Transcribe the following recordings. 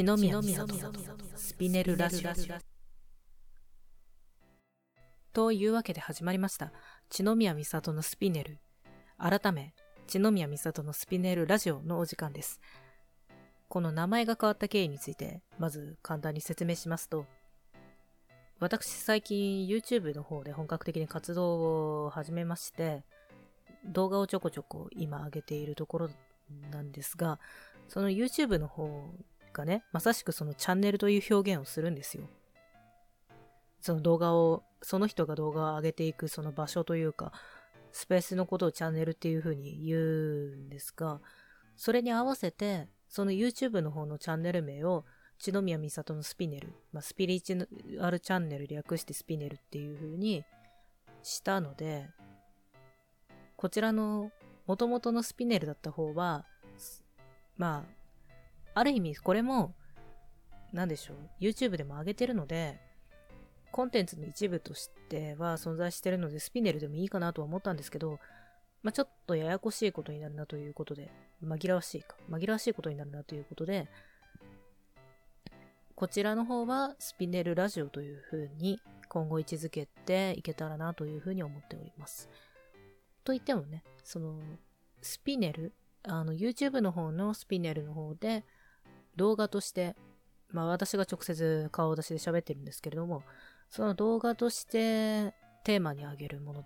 篠宮美里スピネルラジオ。というわけで始まりました。篠宮美里のスピネル。改め篠宮美里のスピネルラジオのお時間です。この名前が変わった経緯についてまず簡単に説明しますと私最近 YouTube の方で本格的に活動を始めまして動画をちょこちょこ今上げているところなんですがその YouTube の方がね、まさしくそのチャンネルという表現をするんですよ。その動画を、その人が動画を上げていくその場所というか、スペースのことをチャンネルっていう風に言うんですが、それに合わせて、その YouTube の方のチャンネル名を、千宮美里のスピネル、まあ、スピリチュアルチャンネル略してスピネルっていう風にしたので、こちらの元々のスピネルだった方は、まあ、ある意味これも、なんでしょう、YouTube でも上げてるので、コンテンツの一部としては存在してるので、スピネルでもいいかなとは思ったんですけど、まあ、ちょっとややこしいことになるなということで、紛らわしいか、紛らわしいことになるなということで、こちらの方はスピネルラジオという風に今後位置づけていけたらなという風に思っております。と言ってもね、その、スピネル、あの、YouTube の方のスピネルの方で、動画として、まあ私が直接顔出しで喋ってるんですけれども、その動画としてテーマにあげるもの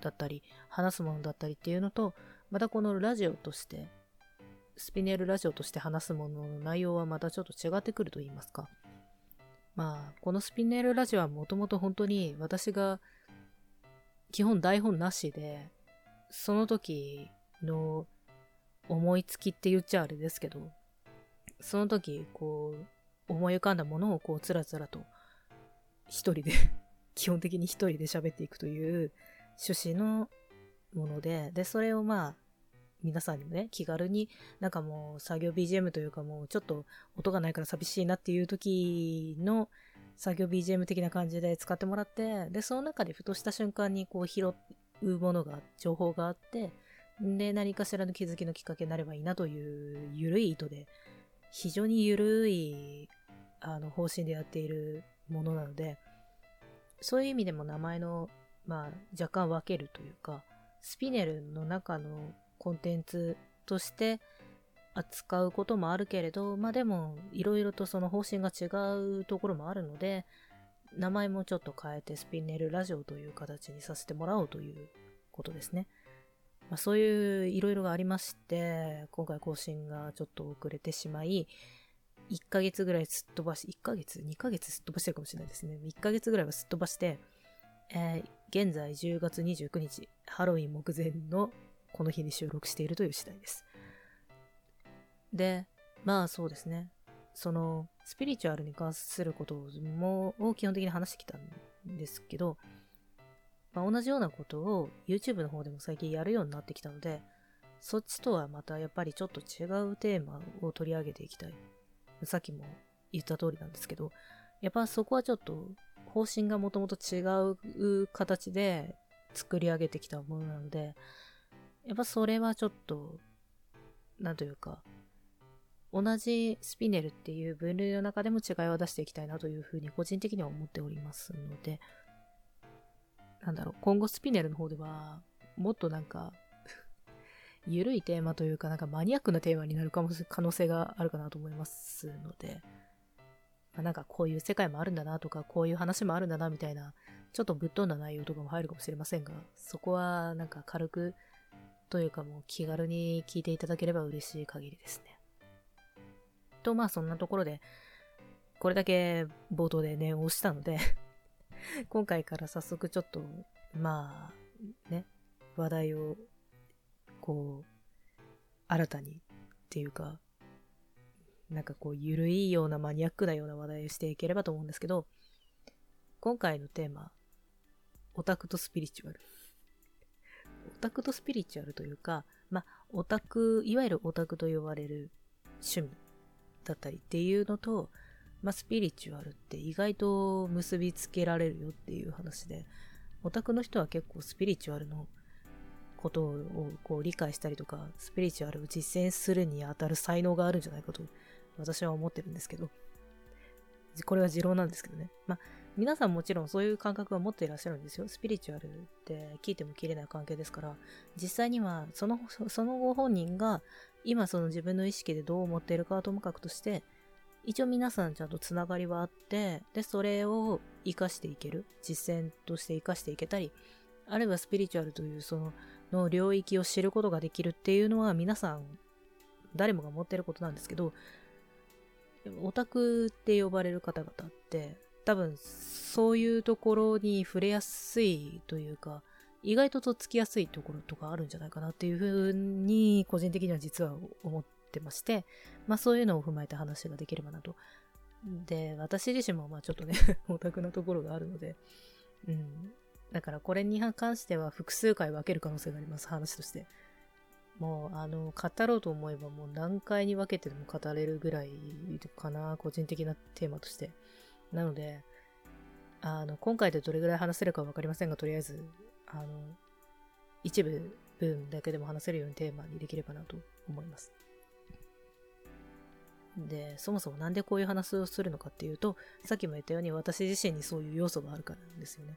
だったり、話すものだったりっていうのと、またこのラジオとして、スピネルラジオとして話すものの内容はまたちょっと違ってくると言いますか。まあ、このスピネルラジオはもともと本当に私が基本台本なしで、その時の思いつきって言っちゃあれですけど、その時、こう、思い浮かんだものをこう、つらつらと、一人で 基本的に一人で喋っていくという趣旨のもので、で、それをまあ、皆さんにもね、気軽に、なんかもう作業 BGM というかもうちょっと音がないから寂しいなっていう時の作業 BGM 的な感じで使ってもらって、で、その中でふとした瞬間にこう拾うものが、情報があって、で、何かしらの気づきのきっかけになればいいなという緩い意図で非常に緩いあの方針でやっているものなので、そういう意味でも名前の、まあ、若干分けるというか、スピネルの中のコンテンツとして扱うこともあるけれど、まあでも、いろいろとその方針が違うところもあるので、名前もちょっと変えてスピネルラジオという形にさせてもらおうということですね。まあ、そういういろいろがありまして、今回更新がちょっと遅れてしまい、1ヶ月ぐらいすっ飛ばし、1ヶ月 ?2 ヶ月すっ飛ばしてるかもしれないですね。1ヶ月ぐらいはすっ飛ばして、えー、現在10月29日、ハロウィン目前のこの日に収録しているという次第です。で、まあそうですね。その、スピリチュアルに関することも、を基本的に話してきたんですけど、まあ、同じようなことを YouTube の方でも最近やるようになってきたので、そっちとはまたやっぱりちょっと違うテーマを取り上げていきたい。さっきも言った通りなんですけど、やっぱそこはちょっと方針がもともと違う形で作り上げてきたものなので、やっぱそれはちょっと、なんというか、同じスピネルっていう分類の中でも違いを出していきたいなというふうに個人的には思っておりますので、なんだろう、今後スピネルの方では、もっとなんか ゆるいテーマというか、なんかマニアックなテーマになるかも可能性があるかなと思いますので、まあ、なんかこういう世界もあるんだなとか、こういう話もあるんだなみたいな、ちょっとぶっ飛んだ内容とかも入るかもしれませんが、そこはなんか軽くというかもう気軽に聞いていただければ嬉しい限りですね。と、まあそんなところで、これだけ冒頭で念を押したので 今回から早速ちょっと、まあ、ね、話題を、こう、新たにっていうか、なんかこう、ゆるいようなマニアックなような話題をしていければと思うんですけど、今回のテーマ、オタクとスピリチュアル。オタクとスピリチュアルというか、まあ、オタク、いわゆるオタクと呼ばれる趣味だったりっていうのと、まあ、スピリチュアルって意外と結びつけられるよっていう話で、オタクの人は結構スピリチュアルのことをこう理解したりとか、スピリチュアルを実践するにあたる才能があるんじゃないかと私は思ってるんですけど。これは持論なんですけどね。まあ、皆さんもちろんそういう感覚は持っていらっしゃるんですよ。スピリチュアルって聞いても切れない関係ですから、実際にはその、そのご本人が今その自分の意識でどう思っているかはともかくとして、一応皆さんちゃんとつながりはあって、で、それを活かしていける。実践として活かしていけたり、あるいはスピリチュアルというそのの領域を知ることができるっていうのは皆さん誰もが持ってることなんですけどオタクって呼ばれる方々って多分そういうところに触れやすいというか意外ととっつきやすいところとかあるんじゃないかなっていうふうに個人的には実は思ってましてまあそういうのを踏まえた話ができればなとで私自身もまあちょっとね オタクなところがあるのでうんだからこれに関しては複数回分ける可能性があります、話として。もう、あの、語ろうと思えばもう何回に分けてでも語れるぐらいかな、個人的なテーマとして。なので、あの、今回でどれぐらい話せるか分かりませんが、とりあえず、あの、一部分だけでも話せるようにテーマにできればなと思います。で、そもそもなんでこういう話をするのかっていうと、さっきも言ったように私自身にそういう要素があるからなんですよね。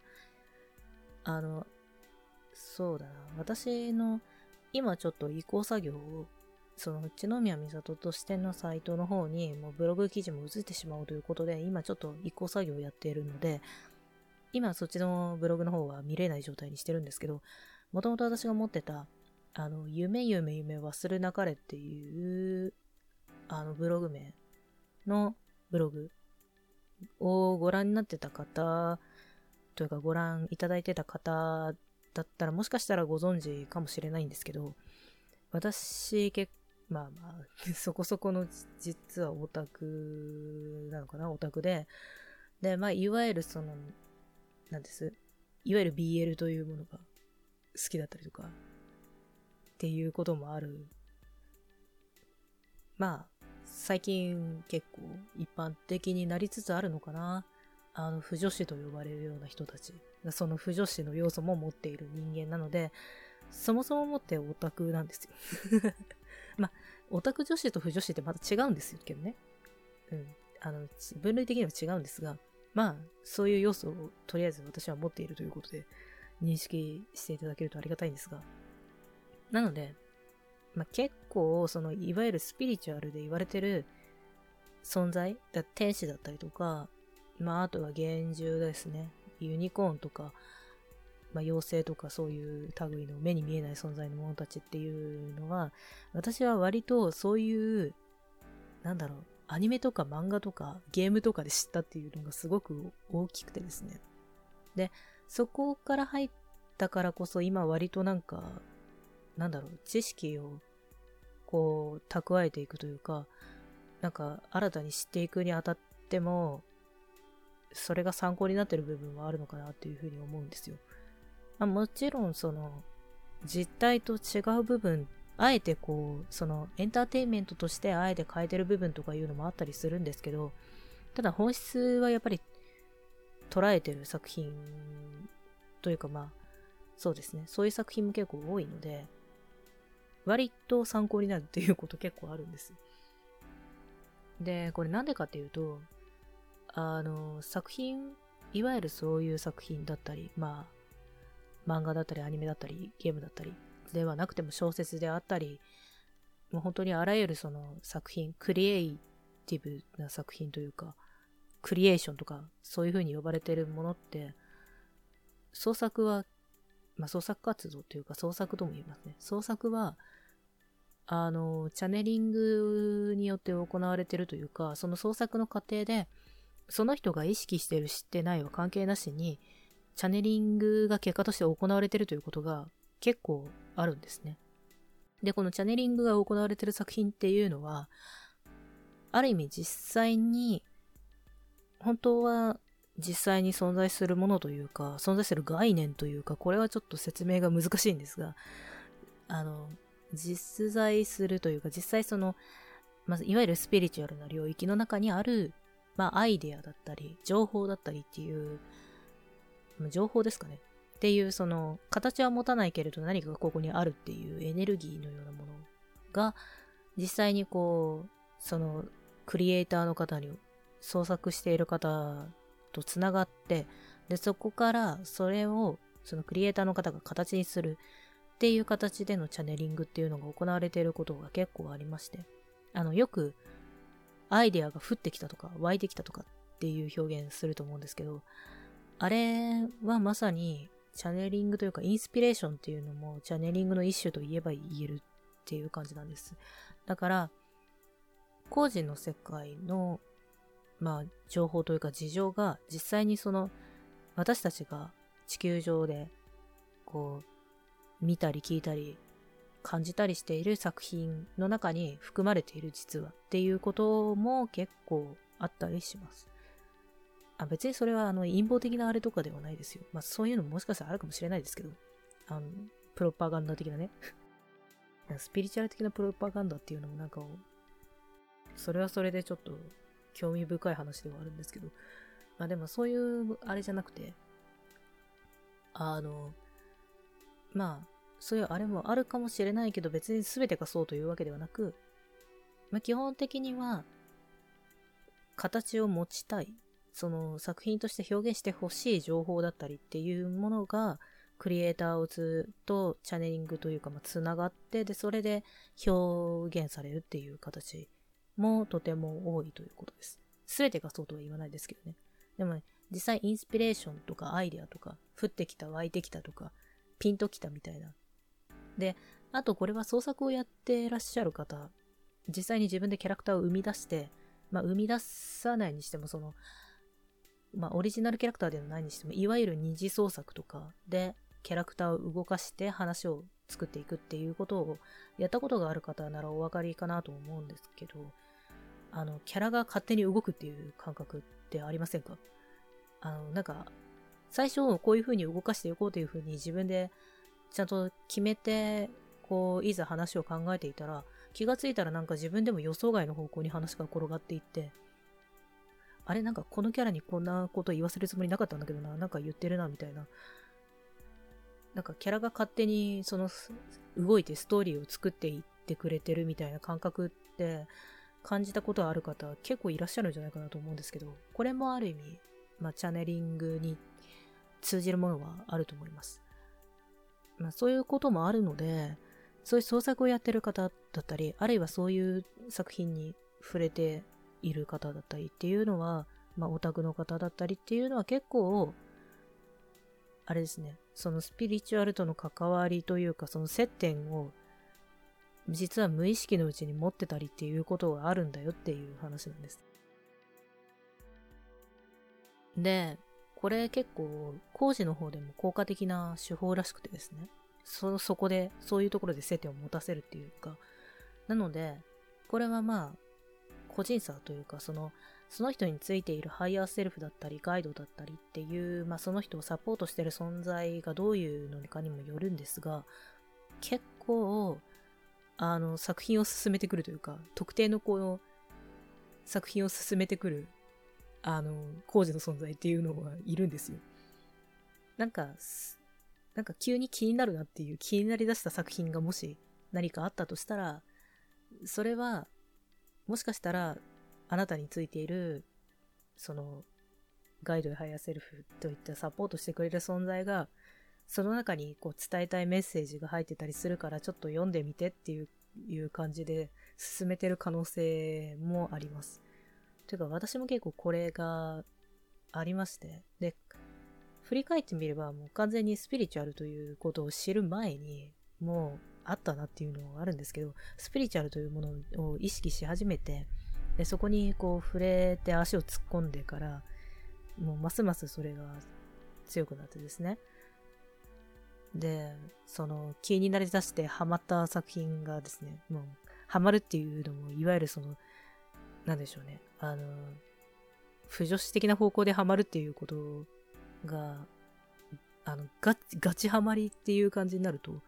あの、そうだな。私の今ちょっと移行作業を、その内宮美里としてのサイトの方にもうブログ記事も移ってしまうということで、今ちょっと移行作業をやっているので、今そっちのブログの方は見れない状態にしてるんですけど、もともと私が持ってた、あの、夢夢夢忘れなかれっていう、あの、ブログ名のブログをご覧になってた方というかご覧いただいてた方だったらもしかしたらご存知かもしれないんですけど、私結まあまあ、そこそこの実はオタクなのかなオタクで。で、まあ、いわゆるその、なんです？いわゆる BL というものが好きだったりとか、っていうこともある。まあ、最近結構一般的になりつつあるのかな。あの、不女子と呼ばれるような人たちが、その不女子の要素も持っている人間なので、そもそも持ってオタクなんですよ。まあ、オタク女子と不女子ってまた違うんですけどね。うん。あの、分類的には違うんですが、まあ、そういう要素をとりあえず私は持っているということで、認識していただけるとありがたいんですが。なので、まあ、結構、その、いわゆるスピリチュアルで言われてる存在、だ天使だったりとか、まあ、あとは幻獣ですね。ユニコーンとか、まあ、妖精とかそういう類の目に見えない存在の者たちっていうのは、私は割とそういう、なんだろう、アニメとか漫画とかゲームとかで知ったっていうのがすごく大きくてですね。で、そこから入ったからこそ今割となんか、なんだろう、知識をこう蓄えていくというか、なんか新たに知っていくにあたっても、それが参考になってる部分はあるのかなっていうふうに思うんですよ。まあ、もちろんその実態と違う部分、あえてこう、そのエンターテインメントとしてあえて変えてる部分とかいうのもあったりするんですけど、ただ本質はやっぱり捉えてる作品というかまあ、そうですね。そういう作品も結構多いので、割と参考になるっていうこと結構あるんです。で、これなんでかっていうと、あの、作品、いわゆるそういう作品だったり、まあ、漫画だったり、アニメだったり、ゲームだったり、ではなくても小説であったり、もう本当にあらゆるその作品、クリエイティブな作品というか、クリエーションとか、そういう風に呼ばれてるものって、創作は、まあ創作活動というか創作とも言いますね。創作は、あの、チャネリングによって行われてるというか、その創作の過程で、その人が意識してる知ってないは関係なしに、チャネリングが結果として行われてるということが結構あるんですね。で、このチャネリングが行われてる作品っていうのは、ある意味実際に、本当は実際に存在するものというか、存在する概念というか、これはちょっと説明が難しいんですが、あの、実在するというか、実際その、まず、いわゆるスピリチュアルな領域の中にあるまあ、アイデアだったり、情報だったりっていう、情報ですかね。っていう、その、形は持たないけれど何かがここにあるっていうエネルギーのようなものが、実際にこう、その、クリエイターの方に創作している方とつながってでそこからそれをそのクリエイターの方が形にするっていう形でのチャネリングっていうのが行われていることが結構ありましてあのよくアイデアが降ってきたとか湧いてきたとかっていう表現すると思うんですけどあれはまさにチャネリングというかインスピレーションっていうのもチャネリングの一種と言えば言えるっていう感じなんです。だから、工事の世界の、まあ、情報というか事情が実際にその私たちが地球上でこう見たり聞いたり感じたりしている作品の中に含まれている実はっていうことも結構あったりします。あ別にそれはあの陰謀的なあれとかではないですよ。まあそういうのももしかしたらあるかもしれないですけど、あの、プロパガンダ的なね。スピリチュアル的なプロパガンダっていうのもなんか、それはそれでちょっと興味深い話ではあるんですけど、まあでもそういうあれじゃなくて、あの、まあ、そういうあれもあるかもしれないけど別に全てがそうというわけではなく、まあ基本的には形を持ちたいその作品として表現してほしい情報だったりっていうものが、クリエイターをずっとチャネリングというか、まあ、つながって、で、それで表現されるっていう形もとても多いということです。すべてがそうとは言わないですけどね。でもね、実際インスピレーションとかアイデアとか、降ってきた、湧いてきたとか、ピンときたみたいな。で、あとこれは創作をやってらっしゃる方、実際に自分でキャラクターを生み出して、まあ生み出さないにしてもその、まあ、オリジナルキャラクターではないにしても、いわゆる二次創作とかでキャラクターを動かして話を作っていくっていうことをやったことがある方ならお分かりかなと思うんですけど、あの、キャラが勝手に動くっていう感覚ってありませんか？あの、なんか、最初こういう風に動かしていこうという風に自分でちゃんと決めて、こう、いざ話を考えていたら、気がついたらなんか自分でも予想外の方向に話が転がっていって、あれなんかこのキャラにこんなこと言わせるつもりなかったんだけどな、なんか言ってるな、みたいな。なんかキャラが勝手にその動いてストーリーを作っていってくれてるみたいな感覚って感じたことある方結構いらっしゃるんじゃないかなと思うんですけど、これもある意味、まあ、チャネリングに通じるものはあると思います。まあ、そういうこともあるので、そういう創作をやってる方だったり、あるいはそういう作品に触れている方だったりっていうのは、まあ、オタクの方だったりっていうのは結構、あれですね、そのスピリチュアルとの関わりというか、その接点を、実は無意識のうちに持ってたりっていうことがあるんだよっていう話なんです。で、これ結構高次の方でも効果的な手法らしくてですね。そ、そこで、そういうところで接点を持たせるっていうか。なので、これはまあ、個人差というか、その、その人についているハイヤーセルフだったり、ガイドだったりっていう、まあ、その人をサポートしてる存在がどういうのかにもよるんですが、結構、あの、作品を勧めてくるというか、特定のこの、作品を勧めてくる、あの、高次の存在っていうのはいるんですよ。なんか、なんか急に気になるなっていう気になりだした作品がもし何かあったとしたら、それはもしかしたら、あなたについている、その、ガイドやハイヤーセルフといったサポートしてくれる存在が、その中にこう伝えたいメッセージが入ってたりするから、ちょっと読んでみてっていういう感じで進めてる可能性もあります。というか、私も結構これがありまして、で、振り返ってみればもう完全にスピリチュアルということを知る前に、もうあったなっていうのがあるんですけど、スピリチュアルというものを意識し始めて、でそこにこう触れて足を突っ込んでから、もうますますそれが強くなってですね。で、その気になりだしてハマった作品がですね、もうハマるっていうのも、いわゆるその、なんでしょうね、あの、不女子的な方向でハマるっていうことが、あの、ガチ、ガチハマりっていう感じになると、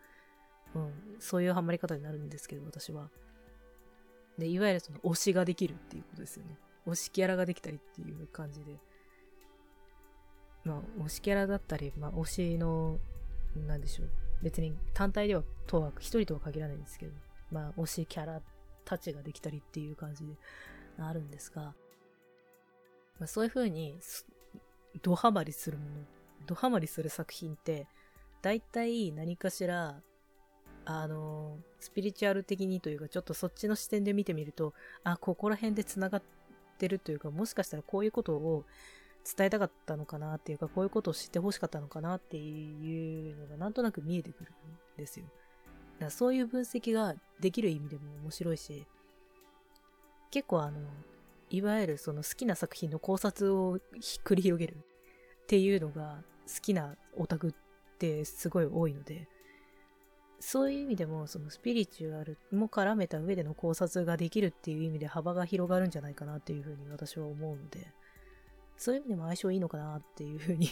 うん、そういうハマり方になるんですけど、私は。で、いわゆるその推しができるっていうことですよね。推しキャラができたりっていう感じで。まあ、推しキャラだったり、まあ、推しの、なんでしょう。別に単体では、とは、一人とは限らないんですけど、まあ、推しキャラたちができたりっていう感じで。あるんですが、まあ、そういう風に、ドハマりするもの、ドハマりする作品って、大体何かしら、あの、スピリチュアル的にというか、ちょっとそっちの視点で見てみると、あ、ここら辺で繋がってるというか、もしかしたらこういうことを伝えたかったのかなっていうか、こういうことを知ってほしかったのかなっていうのがなんとなく見えてくるんですよ。だからそういう分析ができる意味でも面白いし、結構あの、いわゆるその好きな作品の考察を繰り広げるっていうのが好きなオタクってすごい多いので、そういう意味でもそのスピリチュアルも絡めた上での考察ができるっていう意味で幅が広がるんじゃないかなっていうふうに私は思うので、そういう意味でも相性いいのかなっていうふうに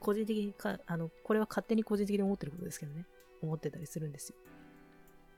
個人的にか、あの、これは勝手に個人的に思ってることですけどね、思ってたりするんですよ。